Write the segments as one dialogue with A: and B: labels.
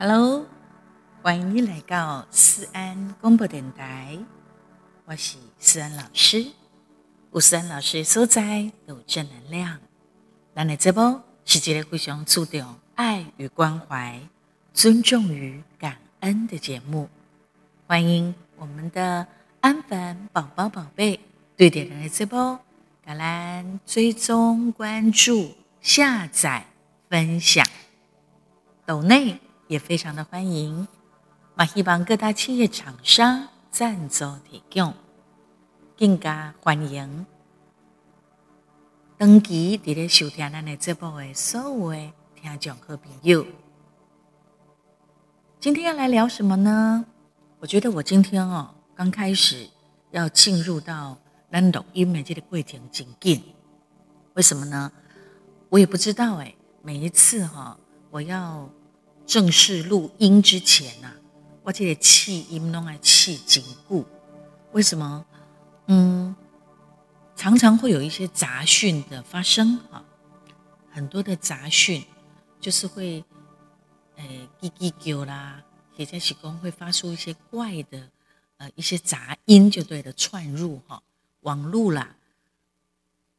A: Hello，欢迎你来到思安广播电台，我是思安老师。有思安老师所在有正能量。咱的节目是一个非常注重爱与关怀、尊重与感恩的节目。欢迎我们的安粉宝宝宝贝对点人的直播，感恩追踪关注、下载、分享，抖内。也非常的欢迎，嘛希望各大企业厂商赞助提供，更加欢迎登记伫咧收听咱的节目的所有的听众和朋友。今天要来聊什么呢？我觉得我今天哦，刚开始要进入到咱录音的这个过程真紧，为什么呢？我也不知道哎，每一次哈，我要。正式录音之前呐、啊，我这个气音弄来气紧固。为什么？嗯，常常会有一些杂讯的发生哈，很多的杂讯就是会，诶，叽叽叫啦，或者是讲会发出一些怪的，呃，一些杂音就对了，串入哈，网路啦，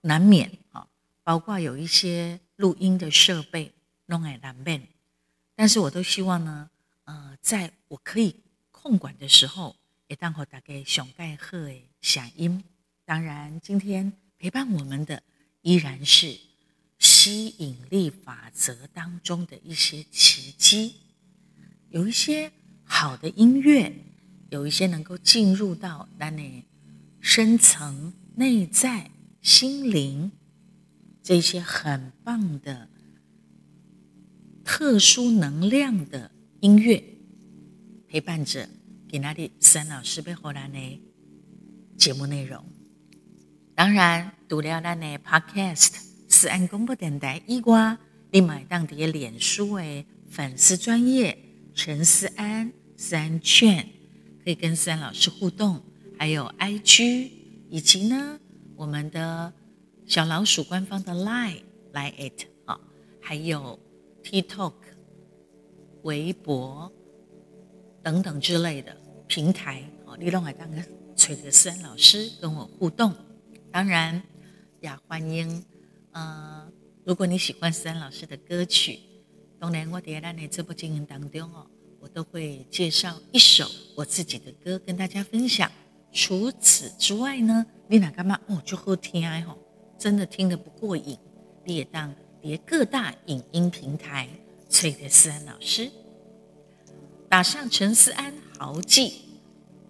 A: 难免哈，包括有一些录音的设备弄来难免。但是我都希望呢，呃，在我可以控管的时候，也当好大概熊盖赫诶响音。当然，今天陪伴我们的依然是吸引力法则当中的一些奇迹，有一些好的音乐，有一些能够进入到那里深层内在心灵这些很棒的。特殊能量的音乐陪伴着给那里思安老师背后来的节目内容。当然，读了咱的 Podcast 思安广播电台以外，你买当地脸书的粉丝专业陈思安思安劝，可以跟思安老师互动，还有 IG 以及呢我们的小老鼠官方的 Line Line it 啊，还有。TikTok、微博等等之类的平台，哦，你拢来当个找着思安老师跟我互动。当然，也欢迎，呃，如果你喜欢思安老师的歌曲，当然我在咱的直播经营当中哦，我都会介绍一首我自己的歌跟大家分享。除此之外呢，你哪干嘛哦就好听哎吼，真的听得不过瘾，你也当。别各大影音平台，崔德思安老师打上陈思安豪记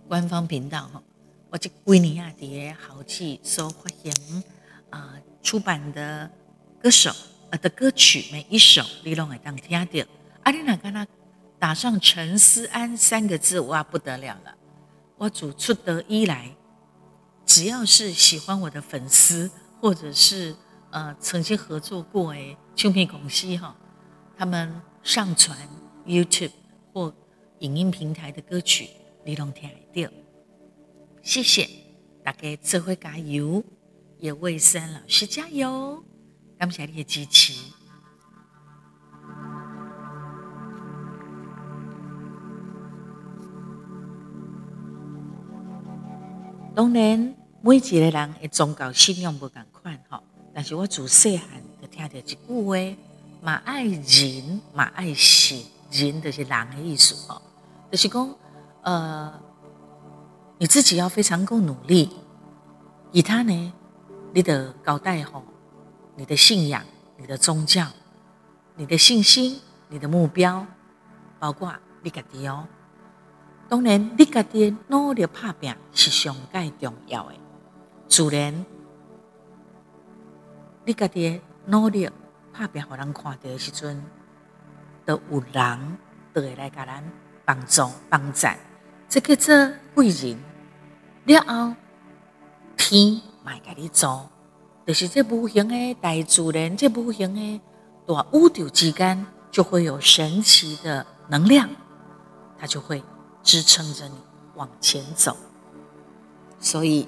A: 官方频道哈，我这几年啊，叠豪记所发行啊出版的歌手啊的歌曲，每一首你拢会当听到。阿丽娜跟他打上陈思安三个字，哇不得了了！我主出道以来，只要是喜欢我的粉丝，或者是。呃，曾经合作过诶，唱片公司哈，他们上传 YouTube 或影音平台的歌曲，你拢听得到。谢谢大家，这回加油，也为思安老师加油，感谢你的支持。当然，每一个人的宗教信仰不同款哈。但是我自细汉就听到一句话，嘛爱人，嘛爱神，人就是人的意思哦。就是讲，呃，你自己要非常够努力，其他呢，你的交代吼，你的信仰、你的宗教、你的信心、你的目标，包括你家己哦。当然，你家己努力打拼是上界重要的，自然。你家己努力拍拼，让人看到的时阵，都有人都会来给咱帮助帮赞。这个做贵人了后，天买给你做，就是这无形的大自然，这无形的大宇宙之间，就会有神奇的能量，它就会支撑着你往前走。所以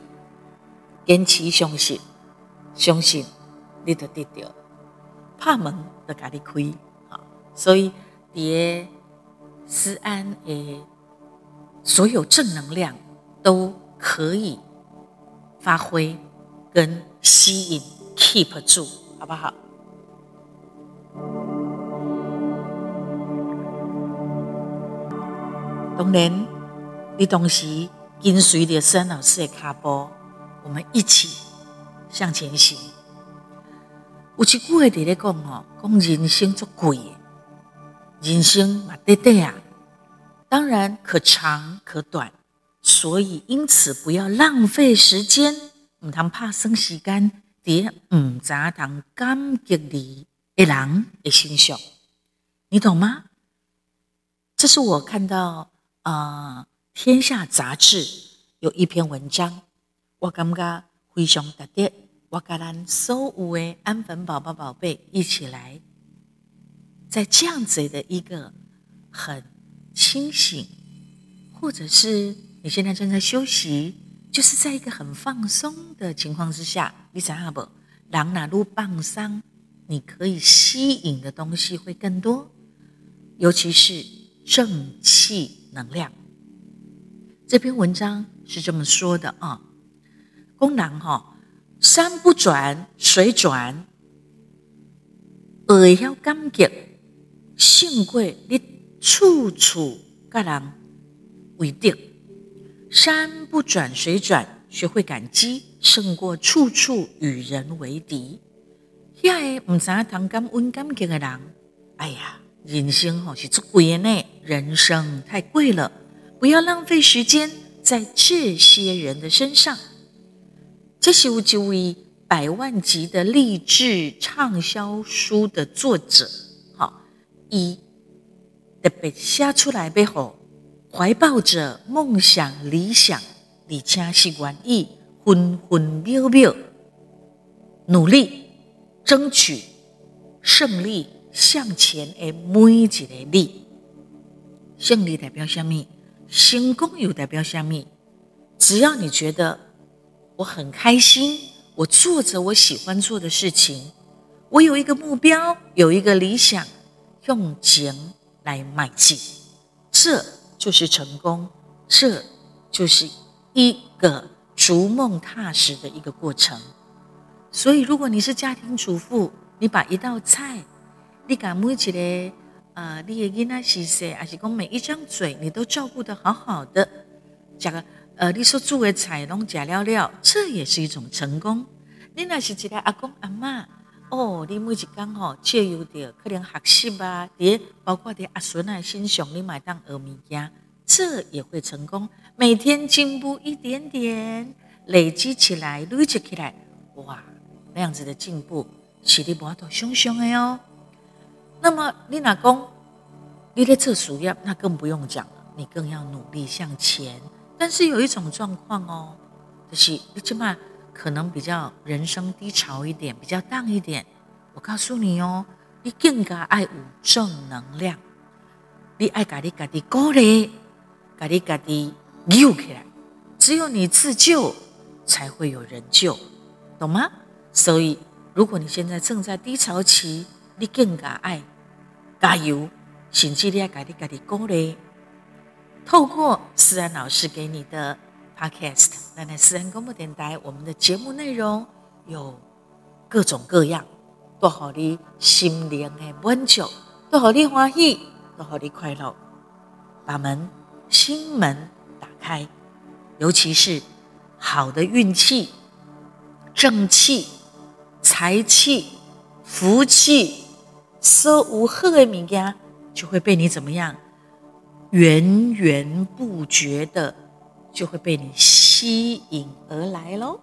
A: 坚持相信，相信。你得得到，拍门就给你开，好，所以伫思安诶，所有正能量都可以发挥跟吸引，keep 住，好不好？当然，你同时跟随着思安老师的脚步，我们一起向前行。有一句话在咧讲吼，讲人生足贵，人生嘛短短啊，当然可长可短，所以因此不要浪费时间，唔通怕生时间，伫唔知通感激你的人的身上，你懂吗？这是我看到啊，《天下》杂志有一篇文章，我感觉非常特别。我跟咱所有的安粉宝宝宝贝一起来，在这样子的一个很清醒，或者是你现在正在休息，就是在一个很放松的情况之下，你想下不？人哪路放松，你可以吸引的东西会更多，尤其是正气能量。这篇文章是这么说的啊，功能哈。山不转水转，会晓感激，胜过你处处跟人为敌。山不转水转，学会感激，胜过处处与人为敌。遐个唔知通感恩感激的人，哎呀，人生好是足贵的呢，人生太贵了，不要浪费时间在这些人的身上。这是有一位百万级的励志畅销书的作者，好，以特别写出来背后，怀抱着梦想理想，而且是愿意分分秒秒努力争取胜利向前的每一个你。胜利代表什么？成功又代表什么？只要你觉得。我很开心，我做着我喜欢做的事情，我有一个目标，有一个理想，用钱来迈进，这就是成功，这就是一个逐梦踏实的一个过程。所以，如果你是家庭主妇，你把一道菜，你敢每一个呃，你的囡仔是谁，还是讲每一张嘴，你都照顾得好好的，讲个。呃，你说煮的菜拢食了了，这也是一种成功。你那是一个阿公阿妈哦，你每一天吼借由着可能学习啊，也包括伫阿孙啊身上，你买当学物件，这也会成功。每天进步一点点，累积起来，累积起来，哇，那样子的进步，是你无法度想象的哦。那么你若讲，你在做事业，那更不用讲了，你更要努力向前。但是有一种状况哦，就是你起码可能比较人生低潮一点，比较淡一点。我告诉你哦，你更加爱有正能量，你爱家己家己鼓励，家己家己扭起来。只有你自救，才会有人救，懂吗？所以，如果你现在正在低潮期，你更加爱加油，甚至你爱家己家己鼓励。透过思安老师给你的 Podcast，那在思安广播电台，我们的节目内容有各种各样，都好你心灵的满足，都好你欢喜，都好你快乐，把门心门打开，尤其是好的运气、正气、财气、福气，所有好的物件就会被你怎么样？源源不绝的就会被你吸引而来喽。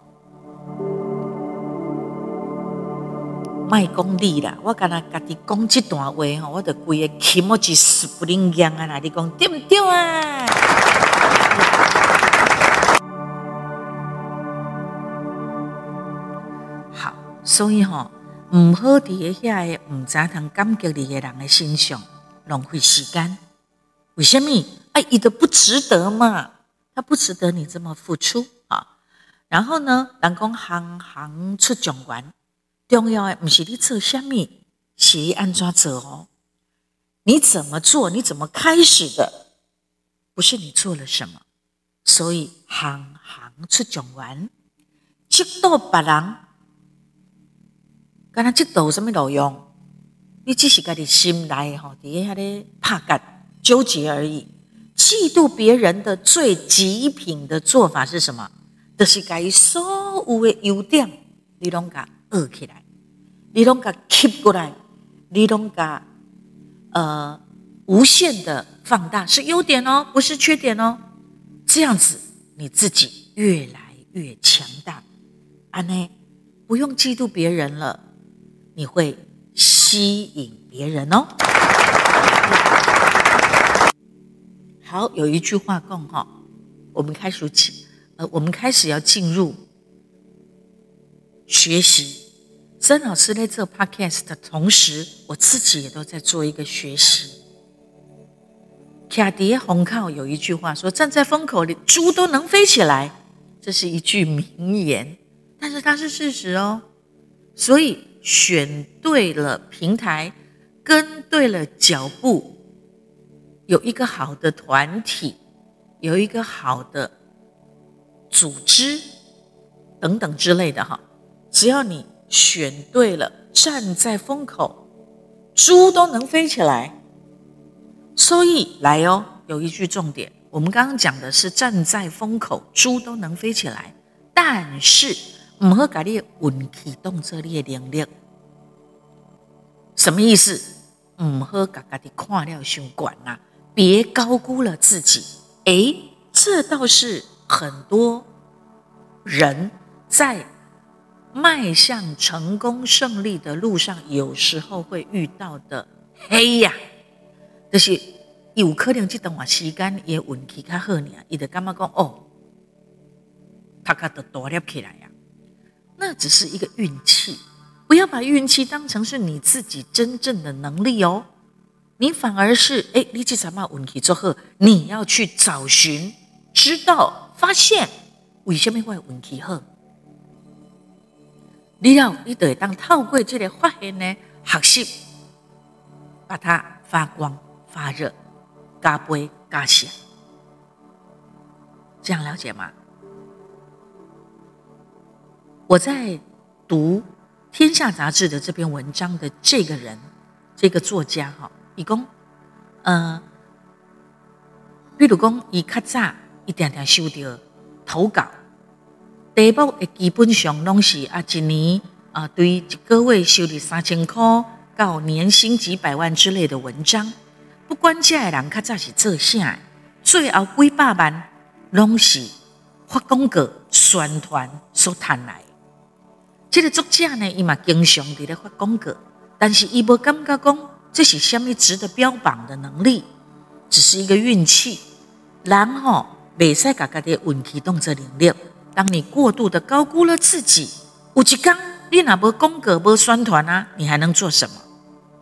A: 卖功利啦，我刚才跟你讲这段话吼，我的规个气莫只是不灵样啊！你讲对不对啊？好，所以吼，唔好伫下个唔知通感激你的人的身上浪费时间。为什么？哎，你的不值得嘛？他不值得你这么付出啊！然后呢，人讲行行出状元，重要的不是你做什么，是你按怎做哦。你怎么做，你怎么开始的，不是你做了什么。所以行行出状元，这道别人，跟他这道什么路用？你只是家己心内吼，底下咧拍干纠结而已。嫉妒别人的最极品的做法是什么？就是把所有的优点，你拢甲恶起来，你拢甲 keep 过来，你拢甲呃无限的放大，是优点哦，不是缺点哦。这样子你自己越来越强大。安呢，不用嫉妒别人了，你会。吸引别人哦。好，有一句话讲哈，我们开始起，呃，我们开始要进入学习。曾老师在做 podcast 的同时，我自己也都在做一个学习。卡迪红靠有一句话说：“站在风口里，猪都能飞起来。”这是一句名言，但是它是事实哦。所以。选对了平台，跟对了脚步，有一个好的团体，有一个好的组织等等之类的哈。只要你选对了，站在风口，猪都能飞起来。所以来哦，有一句重点，我们刚刚讲的是站在风口，猪都能飞起来，但是。唔好把你运气动作你的能力，什么意思？唔好把家己看了太高啦，别高估了自己。诶，这倒是很多人在迈向成功胜利的路上，有时候会遇到的黑呀，就是有可能这段时间也运气较好呢，伊就感觉讲哦，他卡都多了起来呀。那只是一个运气，不要把运气当成是你自己真正的能力哦。你反而是哎，你这什么问题之后，你要去找寻、知道、发现为什么会问题好。你要你得当透过这个发现呢，学习把它发光发热，加倍加强，这样了解吗？我在读《天下》杂志的这篇文章的这个人，这个作家哈，伊讲，呃，比如讲，伊较早一点点收到投稿，题目诶基本上拢是啊，一年啊，对一个月收入三千块到年薪几百万之类的文章，不管这个人较早是做啥，最后几百万拢是发广告宣传所赚来。这个作家呢，伊嘛经常伫咧发广告，但是伊无感觉讲这是虾米值得标榜的能力，只是一个运气。然后袂使家己的运气动作能力。当你过度的高估了自己，有一天你哪无广告无宣传啊，你还能做什么？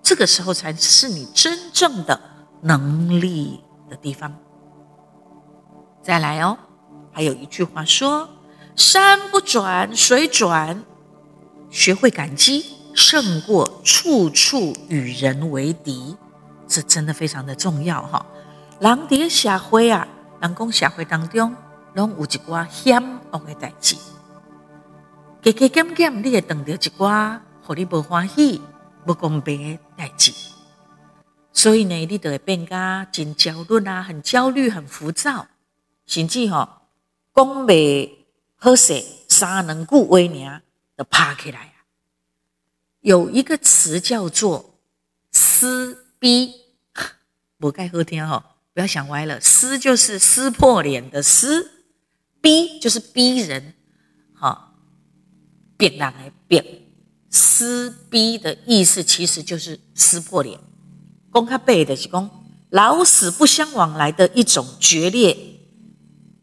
A: 这个时候才是你真正的能力的地方。再来哦，还有一句话说：山不转水转。学会感激，胜过处处与人为敌，这真的非常的重要哈。人伫社会啊，人讲社会当中，拢有一寡险恶的代志，加加减减，你会碰到一寡互你不欢喜、不公平的代志，所以呢，你就会变加真焦虑啊，很焦虑、很浮躁，甚至吼讲袂好势，三两句话尔。的爬起来！有一个词叫做“撕逼”，不该喝天哦，不要想歪了。撕就是撕破脸的撕，逼就是逼人，好，逼人来逼。撕逼的意思其实就是撕破脸。公开背的是公老死不相往来的一种决裂，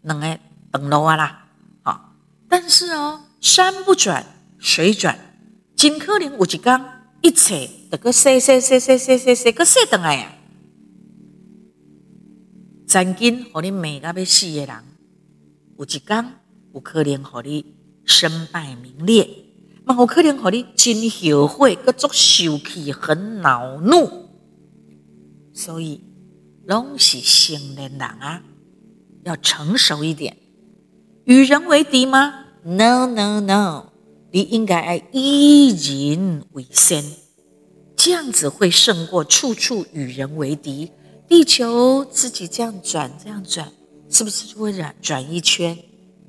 A: 能个等路啊啦，好，但是哦，山不转。水转，真可能有一天，一切得个洗洗洗洗洗洗洗个洗转来呀！曾经和你骂到要死的人，有一天有可能和你身败名裂，嘛有可能和你真后悔，个足受气，很恼怒。所以拢是成年人啊，要成熟一点。与人为敌吗？No No No，你应该爱以人为先，这样子会胜过处处与人为敌。地球自己这样转，这样转，是不是就会转转一圈？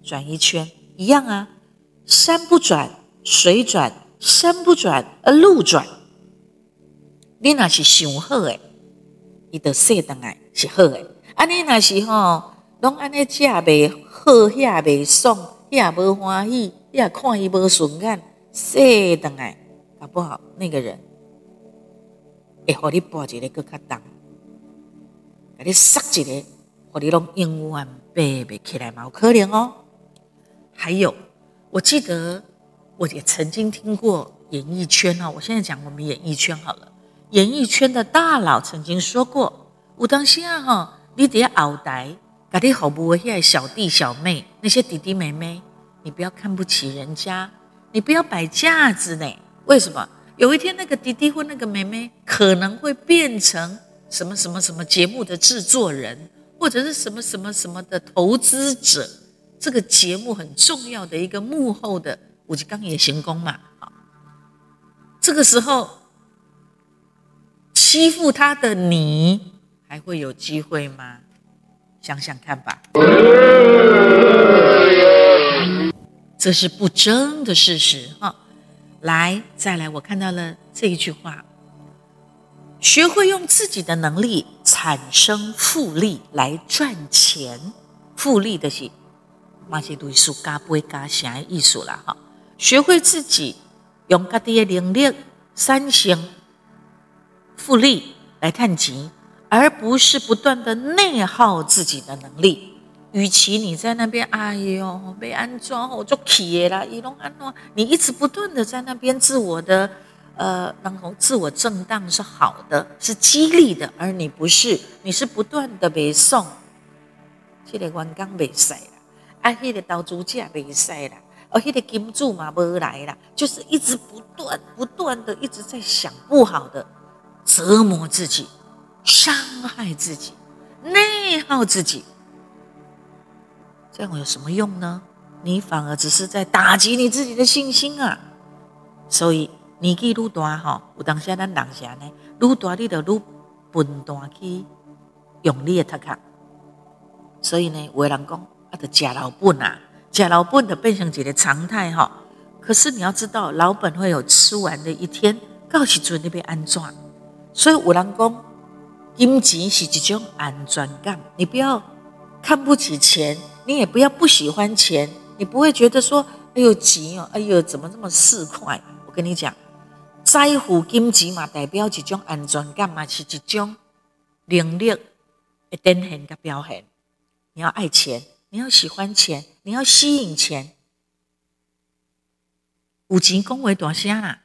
A: 转一圈一样啊。山不转，水转；山不转，而路转。你那是想好诶，伊就说当来是好诶。啊，你那是吼，拢安尼食袂好，遐袂爽，遐无欢喜，遐看伊无顺眼，说当来搞不好那个人会互你跋一个更较重，给你塞一个，互你拢永远爬袂起来嘛，有可能哦。还有，我记得我也曾经听过演艺圈哦，我现在讲我们演艺圈好了。演艺圈的大佬曾经说过：“有当时啊，哈，你得后台，家里好不会小弟小妹那些弟弟妹妹，你不要看不起人家，你不要摆架子呢。为什么？有一天那个弟弟或那个妹妹可能会变成什么什么什么节目的制作人，或者是什么什么什么的投资者，这个节目很重要的一个幕后的，我就刚也行宫嘛，好，这个时候。”欺负他的你还会有机会吗？想想看吧，这是不争的事实哈。来，再来，我看到了这一句话：学会用自己的能力产生复利来赚钱。复利的是马西读书加不会加想的艺术了哈。学会自己用自己的能力产生。复利来探钱，而不是不断的内耗自己的能力。与其你在那边，哎呦，被安装，我就气啦，一弄安装，你一直不断的在那边自我的，呃，然后自我震荡是好的，是激励的，而你不是，你是不断的被送，这个员工被塞了，啊，那个投资者被塞了，而那个金主嘛没来了，就是一直不断不断的一直在想不好的。折磨自己，伤害自己，内耗自己，这样有什么用呢？你反而只是在打击你自己的信心啊！所以年纪愈大哈，有当下咱人是安尼，愈大你就愈笨蛋去用力的读书。所以呢，有的人讲啊，得吃老本啊，吃老本的变成一个常态哈。可是你要知道，老本会有吃完的一天，到时阵你被安怎？所以有人讲，金钱是一种安全感。你不要看不起钱，你也不要不喜欢钱。你不会觉得说，哎呦钱哦，哎呦怎么这么市侩？我跟你讲，在乎金钱嘛，代表一种安全感嘛，是一种能力的展现跟表现。你要爱钱，你要喜欢钱，你要吸引钱。有钱讲话大声啦，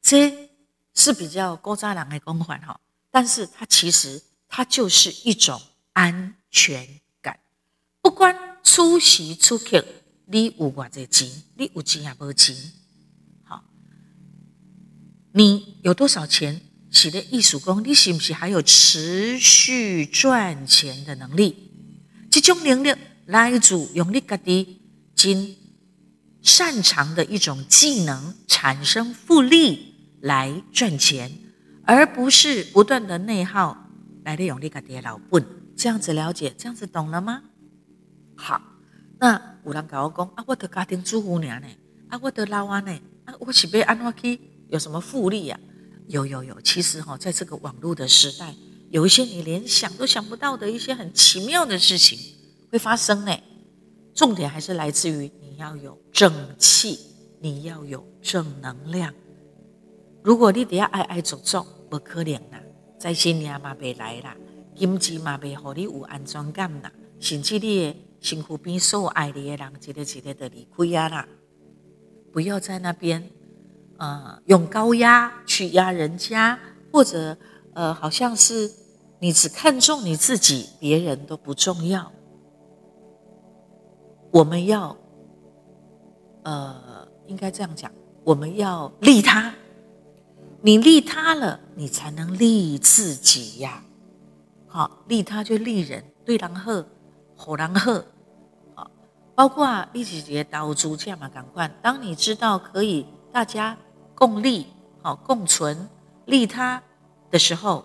A: 这。是比较古早人的光环哈，但是它其实它就是一种安全。不管出席出客，你有偌济钱，你有钱也无钱，好，你有多少钱？是的艺术工，你是不是还有持续赚钱的能力？这种能力来自用你家的真擅长的一种技能，产生复利。来赚钱，而不是不断的内耗来利用你家的老本，这样子了解，这样子懂了吗？好，那有人跟我讲啊，我的家庭主妇娘呢，啊，我的老安呢，啊，我是被安怎去有什么复利呀？有有有，其实哈，在这个网络的时代，有一些你连想都想不到的一些很奇妙的事情会发生呢。重点还是来自于你要有正气，你要有正能量。如果你底下爱爱做作，不可能啦，财神爷嘛未来啦，金钱嘛未互你有安全感啦，甚至你的身躯边所有爱你的人，一个一个的离开啊啦！不要在那边，呃，用高压去压人家，或者呃，好像是你只看重你自己，别人都不重要。我们要，呃，应该这样讲，我们要利他。你利他了，你才能利自己呀。好，利他就利人，对人好，好人好。包括一起结刀猪这样嘛，赶快。当你知道可以大家共利、好共存、利他的时候，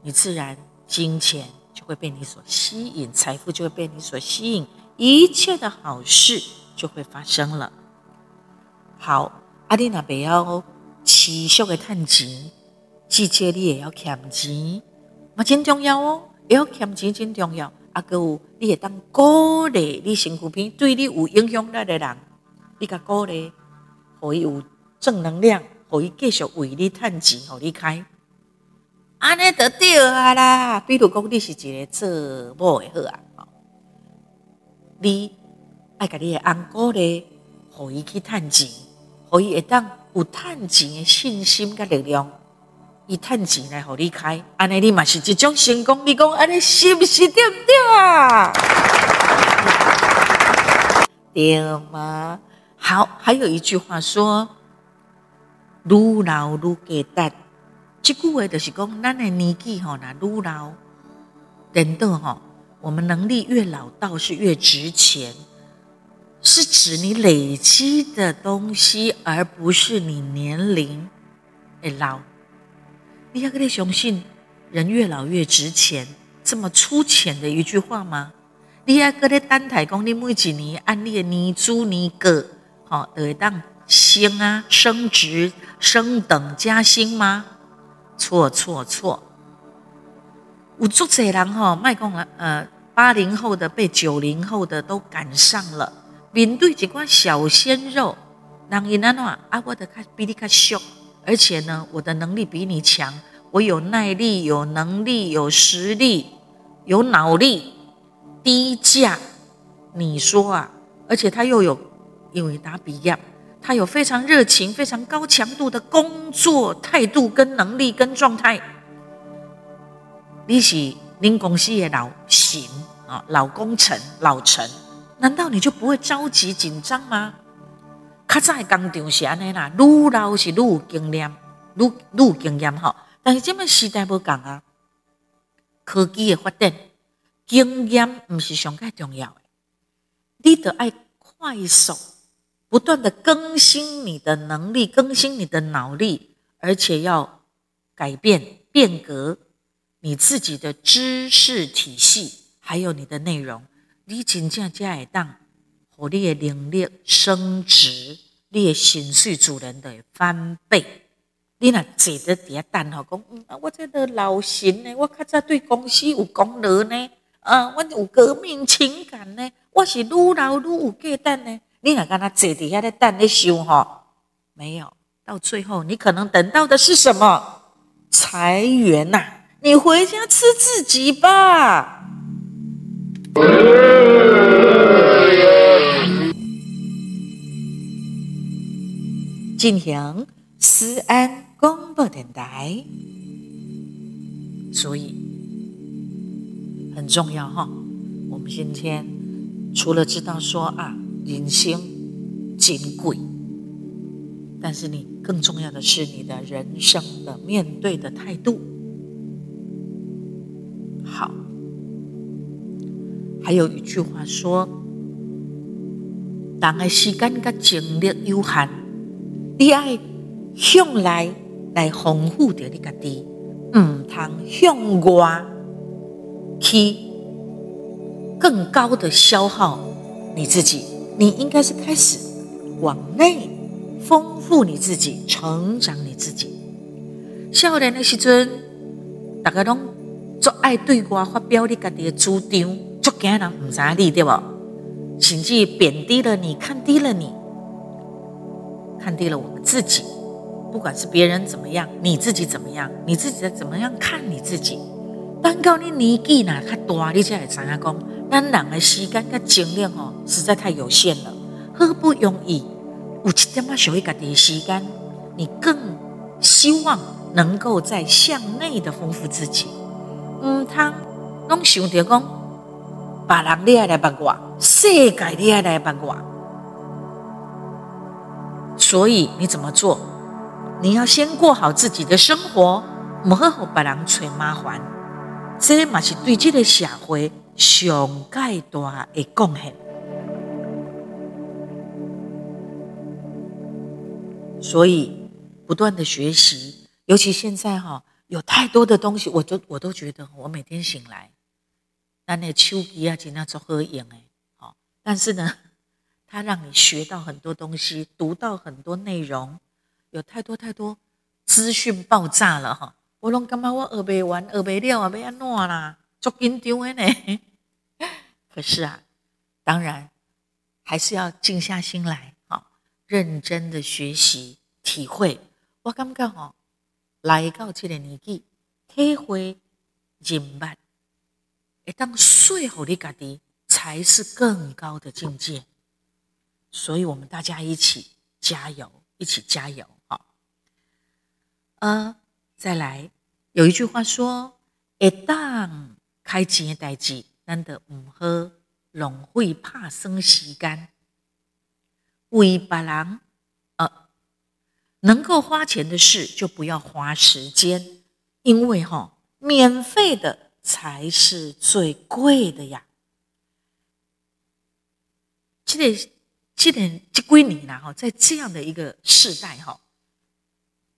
A: 你自然金钱就会被你所吸引，财富就会被你所吸引，一切的好事就会发生了。好，阿丽娜不要。持续的探钱，记住你也要俭钱，嘛真重要哦。也要俭钱真重要。啊，阁有你会当鼓励你身躯边对你有影响力的人，你甲鼓励，互伊有正能量，互伊继续为你趁钱，互你开，安尼就对啊啦。比如讲，你是一个做某的好啊，你爱甲你的翁鼓励，互伊去趁钱，互伊会当。有趁钱的信心跟力量，以赚钱来互你开，安尼你嘛是一种成功。你讲安尼是不是对不对啊？对吗？好，还有一句话说：“愈老愈价值。”这句话就是讲，咱的年纪吼，那愈老，等到吼，我们能力越老道是越值钱。是指你累积的东西，而不是你年龄会老。你还可以相信，人越老越值钱，这么粗浅的一句话吗？你还可以单台讲，你每几年按你的年资年过，好，就会当升啊，升职、升等、加薪吗？错错错！有足侪人哈，卖讲了，呃，八零后的被九零后的都赶上了。面对这块小鲜肉，人因安怎啊？我的比你较俗，而且呢，我的能力比你强，我有耐力、有能力、有实力、有脑力，低价，你说啊？而且他又有，因为他比较，他有非常热情、非常高强度的工作态度跟能力跟状态。你是您公司的老邢啊，老功臣、老臣。难道你就不会着急紧张吗？较早的工厂是安尼啦，愈老是愈有经验，愈愈有经验吼。但是即摆时代不同啊，科技的发展，经验毋是上盖重要的。你得爱快速，不断的更新你的能力，更新你的脑力，而且要改变变革你自己的知识体系，还有你的内容。你真正才会当，你的能力升值，你的薪水自然就会翻倍。你若坐在底下等候讲，嗯，我这个老邢呢，我较早对公司有功劳呢，啊，我有革命情感呢，我是愈老愈有价值呢。你若敢若坐底下咧等咧想吼，没有，到最后你可能等到的是什么？裁员呐、啊！你回家吃自己吧。进行思安广播电台，所以很重要哈。我们今天除了知道说啊，人生金贵，但是你更重要的是你的人生的面对的态度。好。还有一句话说：“人的时间跟精力有限，你要向来来丰富着你家己，唔通向外去更高的消耗你自己。你应该是开始往内丰富你自己，成长你自己。少年的时阵，大家拢做爱对外发表你家己的主张。”足惊人唔知你对无？甚至贬低了你，看低了你，看低了我们自己。不管是别人怎么样，你自己怎么样，你自己在怎么样看你自己。当到你年纪呢，较大，你才会知影讲，咱人的时间跟精力哦，实在太有限了。好不容易有一点仔属于家己的时间，你更希望能够在向内的丰富自己。唔通拢想着讲。别人你爱来帮我，世界你爱来帮我，所以你怎么做？你要先过好自己的生活，不好给别人找麻烦。这嘛是对这个社会上阶大的贡献。所以不断的学习，尤其现在哈，有太多的东西，我都我都觉得，我每天醒来，那那手机啊，尽量做合影哎，好，但是呢，它让你学到很多东西，读到很多内容。有太多太多资讯爆炸了哈！我拢感觉我学不完，学不了啊，要安怎啦？足紧张的呢。可是啊，当然还是要静下心来，哈，认真的学习体会。我感觉哦，来到这个年纪，体会人脉，会当说服你家己，才是更高的境界。所以我们大家一起加油，一起加油。好呃，再来，有一句话说：“一旦开钱的代志，难得唔好浪费拍算时间，为别人呃能够花钱的事就不要花时间，因为哈、哦，免费的才是最贵的呀。这个、这个、这几年啦哈，在这样的一个世代哈。”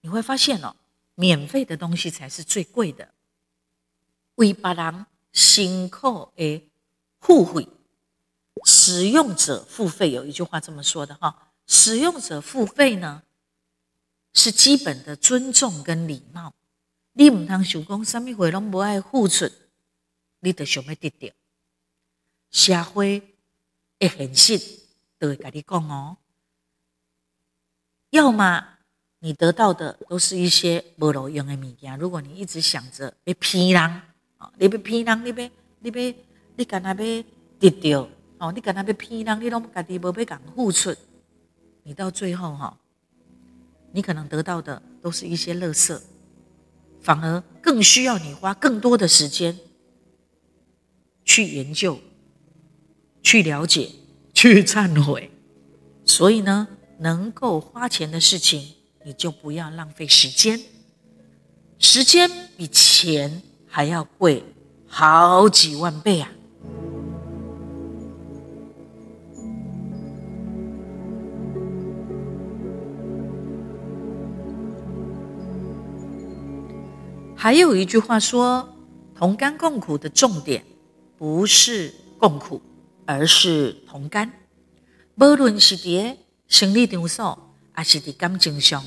A: 你会发现哦，免费的东西才是最贵的。为别人辛苦而付费，使用者付费。有一句话这么说的哈，使用者付费呢，是基本的尊重跟礼貌。你唔通想讲什么话拢不爱付出，你得想要得到。社会的现实都会跟你讲哦，要么。你得到的都是一些没路用的物件。如果你一直想着要骗人，啊，你要骗人，你要你要你干那要得到，哦，你干那要骗人，你拢家己无要讲付出，你到最后哈，你可能得到的都是一些垃圾，反而更需要你花更多的时间去研究、去了解、去忏悔。所以呢，能够花钱的事情。你就不要浪费时间，时间比钱还要贵好几万倍啊！还有一句话说：“同甘共苦的重点不是共苦，而是同甘。”无论是在生理场所。还是在感情上，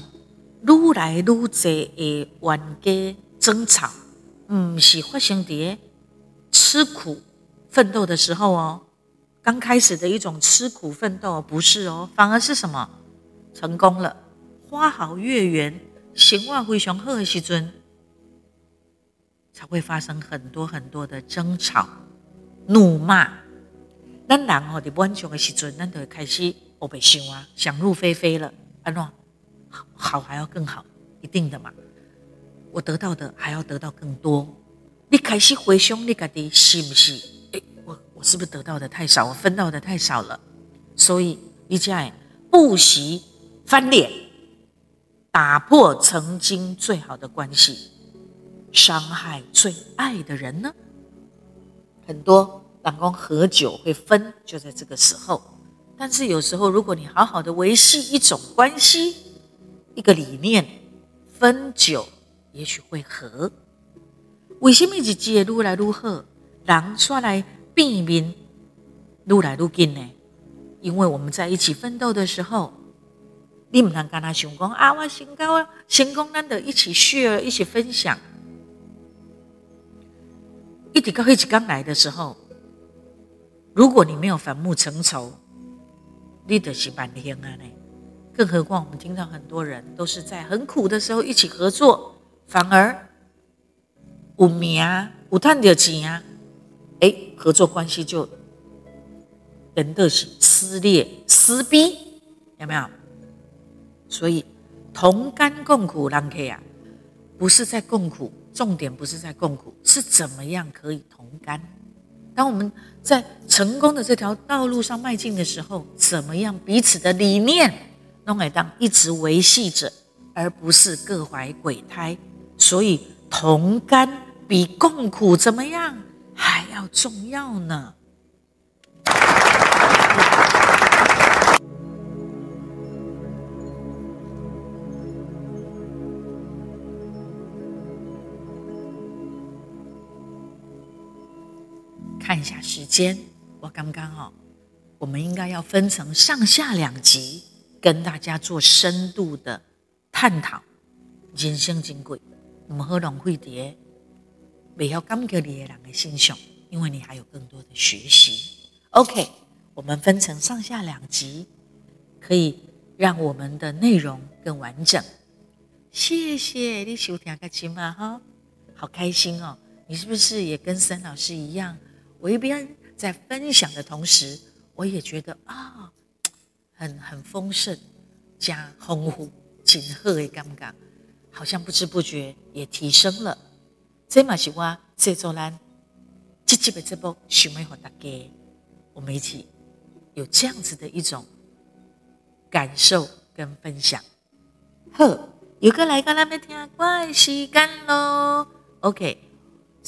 A: 愈来愈多的冤家争吵，不是发生在吃苦奋斗的时候哦。刚开始的一种吃苦奋斗，不是哦，反而是什么？成功了，花好月圆，情况非常好的时阵，才会发生很多很多的争吵、怒骂。咱人哦，在满足的时阵，咱就会开始黑白想啊，想入非非了。安诺，好还要更好，一定的嘛。我得到的还要得到更多。你开始回想你家己是不是？诶，我我是不是得到的太少？我分到的太少了。所以你这样不惜翻脸，打破曾经最好的关系，伤害最爱的人呢？很多老公喝酒会分，就在这个时候。但是有时候，如果你好好的维系一种关系、一个理念，分久也许会合。为什么日子越来越好，人出来变面越来越近呢？因为我们在一起奋斗的时候，你不能跟他想讲啊，我成功啊，成功难得一起 share，一起分享。一直到一起刚来的时候，如果你没有反目成仇。你得是半天啊！呢，更何况我们听到很多人都是在很苦的时候一起合作，反而有名啊，有赚到钱啊，哎，合作关系就等得是撕裂、撕逼，有没有？所以同甘共苦，人客啊，不是在共苦，重点不是在共苦，是怎么样可以同甘。当我们在成功的这条道路上迈进的时候，怎么样彼此的理念，弄来当一直维系着，而不是各怀鬼胎。所以同甘比共苦怎么样还要重要呢？看一下时间，我刚刚哦，我们应该要分成上下两集，跟大家做深度的探讨人生珍贵，我们喝浪费在未晓感觉你的人的身上，因为你还有更多的学习。OK，我们分成上下两集，可以让我们的内容更完整。谢谢你收听个节目哈，好开心哦！你是不是也跟森老师一样？我一边在分享的同时，我也觉得啊，很很丰盛加丰富，锦鹤的感觉，好像不知不觉也提升了。这嘛是我制作咱这几本这部想要和大家，我们一起有这样子的一种感受跟分享。呵，有个来个来没听怪时间喽，OK。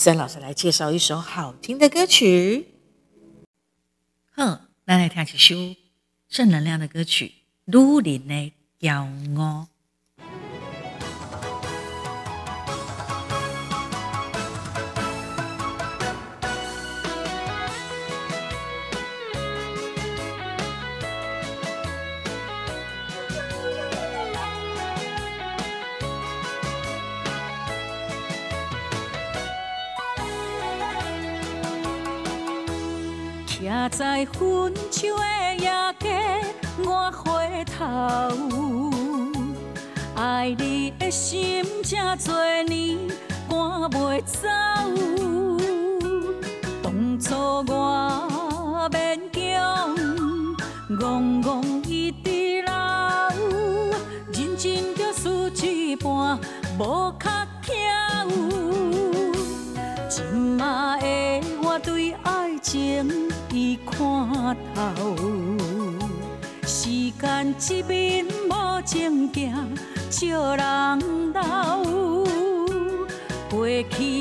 A: 孙老师来介绍一首好听的歌曲。哼，来来听一首正能量的歌曲《女人的骄傲》。
B: 在分手的夜街，我回头，爱你的心这多年赶袂走。当初我勉强，戆戆一直留，认真着输一半，无时间一面无情行，笑人老，过去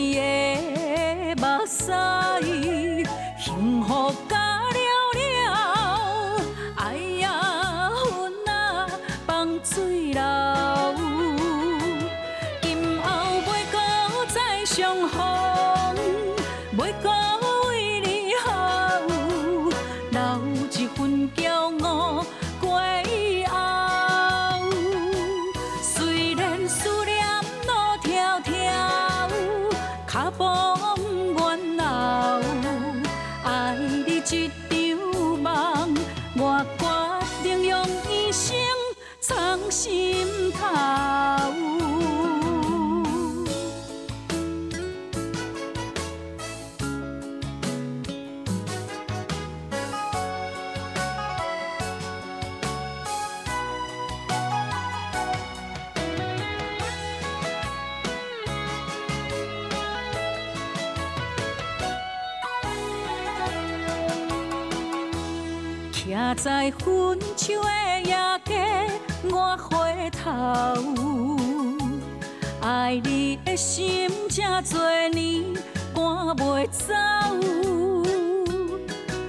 B: 爱你的心这多年赶袂走。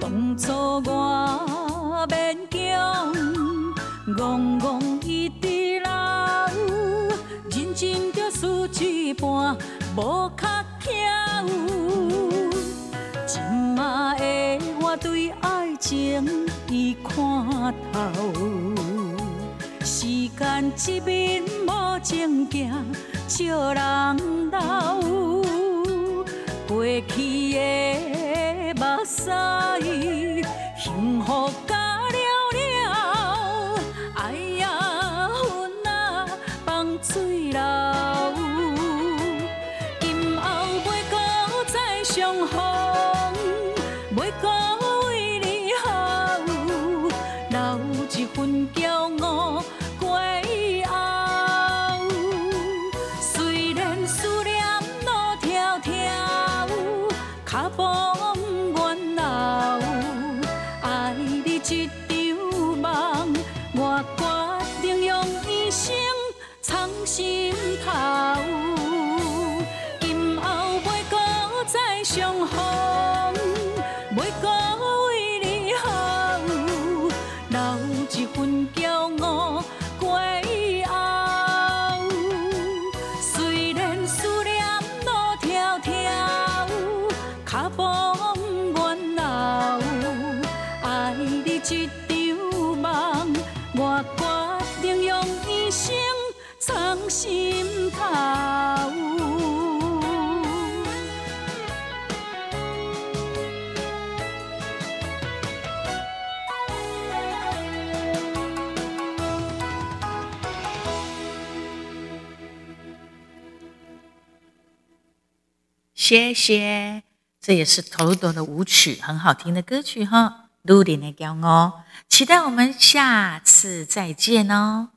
B: 当初我勉强，戆戆一直留，认真着输一半，无较巧。今仔的我对爱情。已看透，间一面无情行，笑人老，过去的目屎，幸福。
A: 谢谢，这也是土豆的舞曲，很好听的歌曲哈。努力的骄傲，期待我们下次再见哦。